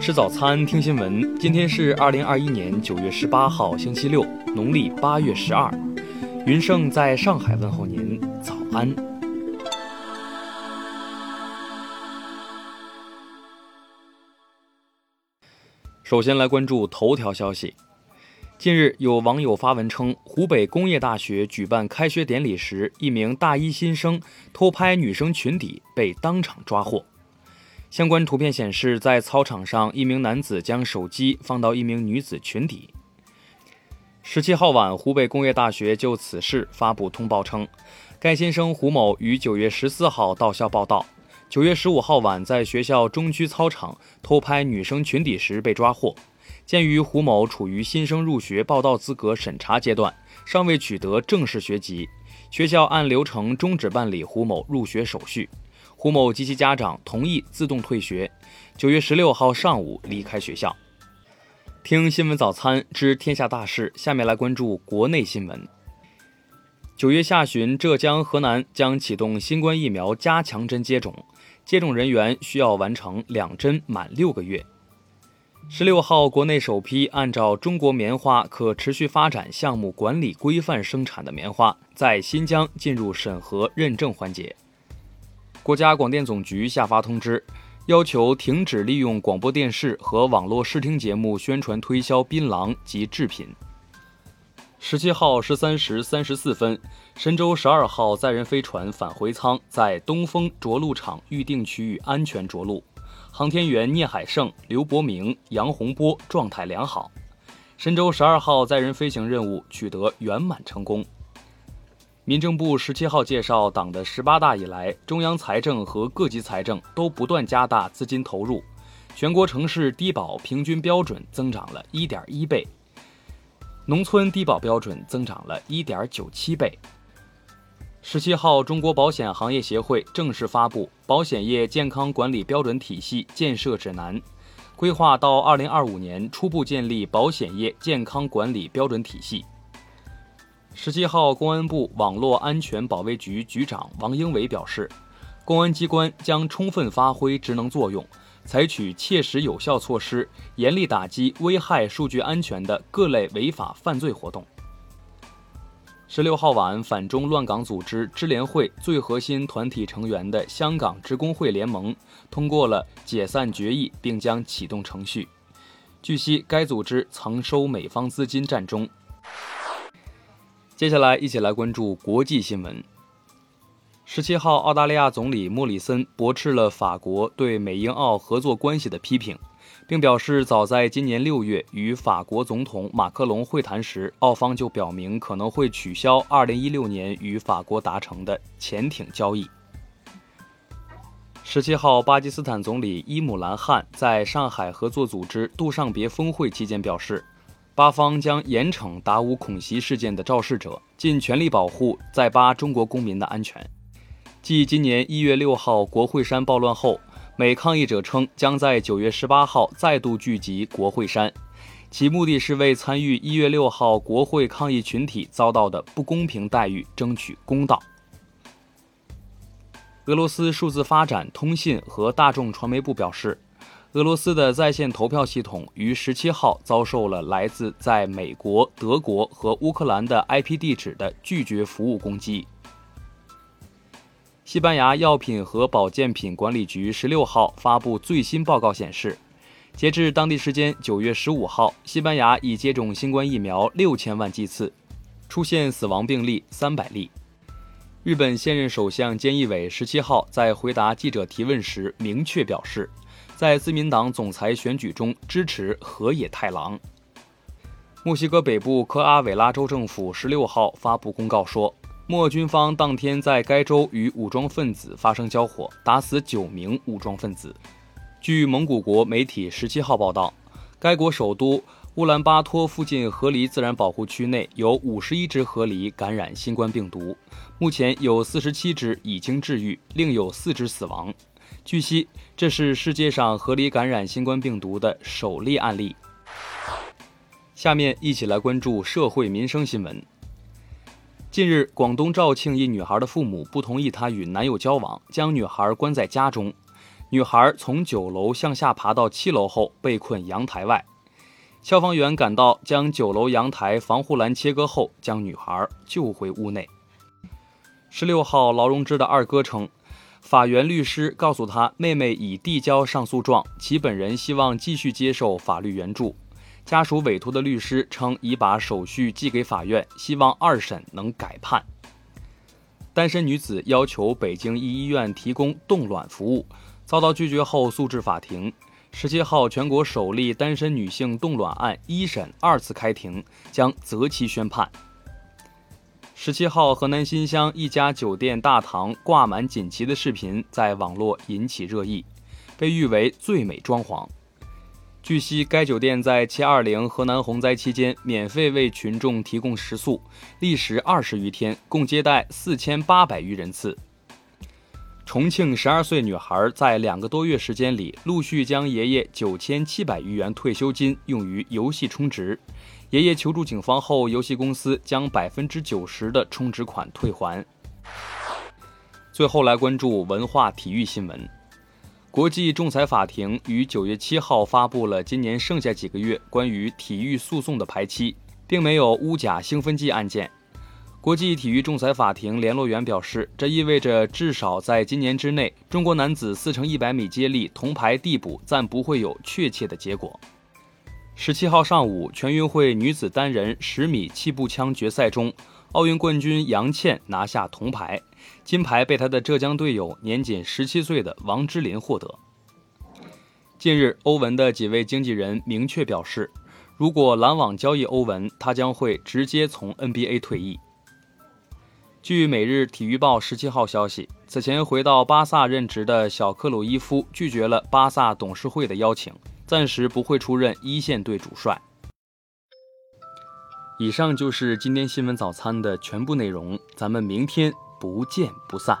吃早餐，听新闻。今天是二零二一年九月十八号，星期六，农历八月十二。云盛在上海问候您，早安。首先来关注头条消息。近日，有网友发文称，湖北工业大学举办开学典礼时，一名大一新生偷拍女生裙底，被当场抓获。相关图片显示，在操场上，一名男子将手机放到一名女子裙底。十七号晚，湖北工业大学就此事发布通报称，该新生胡某于九月十四号到校报到，九月十五号晚在学校中区操场偷拍女生裙底时被抓获。鉴于胡某处于新生入学报到资格审查阶段，尚未取得正式学籍，学校按流程终止办理胡某入学手续。胡某及其家长同意自动退学，九月十六号上午离开学校。听新闻早餐知天下大事，下面来关注国内新闻。九月下旬，浙江、河南将启动新冠疫苗加强针接种，接种人员需要完成两针满六个月。十六号，国内首批按照中国棉花可持续发展项目管理规范生产的棉花，在新疆进入审核认证环节。国家广电总局下发通知，要求停止利用广播电视和网络视听节目宣传推销槟榔及制品。十七号十三时三十四分，神舟十二号载人飞船返回舱在东风着陆场预定区域安全着陆，航天员聂海胜、刘伯明、杨洪波状态良好，神舟十二号载人飞行任务取得圆满成功。民政部十七号介绍，党的十八大以来，中央财政和各级财政都不断加大资金投入，全国城市低保平均标准增长了一点一倍，农村低保标准增长了一点九七倍。十七号，中国保险行业协会正式发布《保险业健康管理标准体系建设指南》，规划到二零二五年初步建立保险业健康管理标准体系。十七号，公安部网络安全保卫局局长王英伟表示，公安机关将充分发挥职能作用，采取切实有效措施，严厉打击危害数据安全的各类违法犯罪活动。十六号晚，反中乱港组织支联会最核心团体成员的香港职工会联盟通过了解散决议，并将启动程序。据悉，该组织曾收美方资金占中。接下来，一起来关注国际新闻。十七号，澳大利亚总理莫里森驳斥了法国对美英澳合作关系的批评，并表示，早在今年六月与法国总统马克龙会谈时，澳方就表明可能会取消二零一六年与法国达成的潜艇交易。十七号，巴基斯坦总理伊姆兰汗在上海合作组织杜尚别峰会期间表示。巴方将严惩达乌恐袭事件的肇事者，尽全力保护在巴中国公民的安全。继今年一月六号国会山暴乱后，美抗议者称将在九月十八号再度聚集国会山，其目的是为参与一月六号国会抗议群体遭到的不公平待遇争取公道。俄罗斯数字发展、通信和大众传媒部表示。俄罗斯的在线投票系统于十七号遭受了来自在美国、德国和乌克兰的 IP 地址的拒绝服务攻击。西班牙药品和保健品管理局十六号发布最新报告显示，截至当地时间九月十五号，西班牙已接种新冠疫苗六千万剂次，出现死亡病例三百例。日本现任首相菅义伟十七号在回答记者提问时明确表示。在自民党总裁选举中支持河野太郎。墨西哥北部科阿韦拉州政府十六号发布公告说，墨军方当天在该州与武装分子发生交火，打死九名武装分子。据蒙古国媒体十七号报道，该国首都乌兰巴托附近河狸自然保护区内有五十一只河狸感染新冠病毒，目前有四十七只已经治愈，另有四只死亡。据悉，这是世界上合理感染新冠病毒的首例案例。下面一起来关注社会民生新闻。近日，广东肇庆一女孩的父母不同意她与男友交往，将女孩关在家中。女孩从九楼向下爬到七楼后被困阳台外，消防员赶到，将九楼阳台防护栏切割后，将女孩救回屋内。十六号，劳荣枝的二哥称，法院律师告诉他，妹妹已递交上诉状，其本人希望继续接受法律援助。家属委托的律师称，已把手续寄给法院，希望二审能改判。单身女子要求北京一医院提供冻卵服务。遭到拒绝后诉至法庭。十七号，全国首例单身女性冻卵案一审二次开庭，将择期宣判。十七号，河南新乡一家酒店大堂挂满锦旗的视频在网络引起热议，被誉为最美装潢。据悉，该酒店在七二零河南洪灾期间免费为群众提供食宿，历时二十余天，共接待四千八百余人次。重庆十二岁女孩在两个多月时间里，陆续将爷爷九千七百余元退休金用于游戏充值。爷爷求助警方后，游戏公司将百分之九十的充值款退还。最后来关注文化体育新闻。国际仲裁法庭于九月七号发布了今年剩下几个月关于体育诉讼的排期，并没有乌甲兴奋剂案件。国际体育仲裁法庭联络员表示，这意味着至少在今年之内，中国男子四乘一百米接力铜牌递补暂不会有确切的结果。十七号上午，全运会女子单人十米气步枪决赛中，奥运冠军杨倩拿下铜牌，金牌被她的浙江队友年仅十七岁的王芝琳获得。近日，欧文的几位经纪人明确表示，如果篮网交易欧文，他将会直接从 NBA 退役。据《每日体育报》十七号消息，此前回到巴萨任职的小克鲁伊夫拒绝了巴萨董事会的邀请，暂时不会出任一线队主帅。以上就是今天新闻早餐的全部内容，咱们明天不见不散。